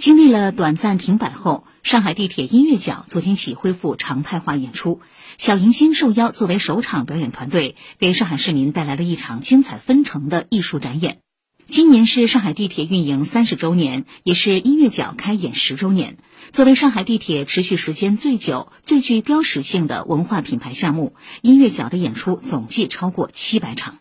经历了短暂停摆后上海地铁音乐角昨天起恢复常态化演出小迎新受邀作为首场表演团队给上海市民带来了一场精彩纷呈的艺术展演。今年是上海地铁运营三十周年也是音乐角开演十周年。作为上海地铁持续时间最久最具标识性的文化品牌项目音乐角的演出总计超过七百场。